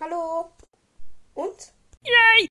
Hallo. Und? Yay!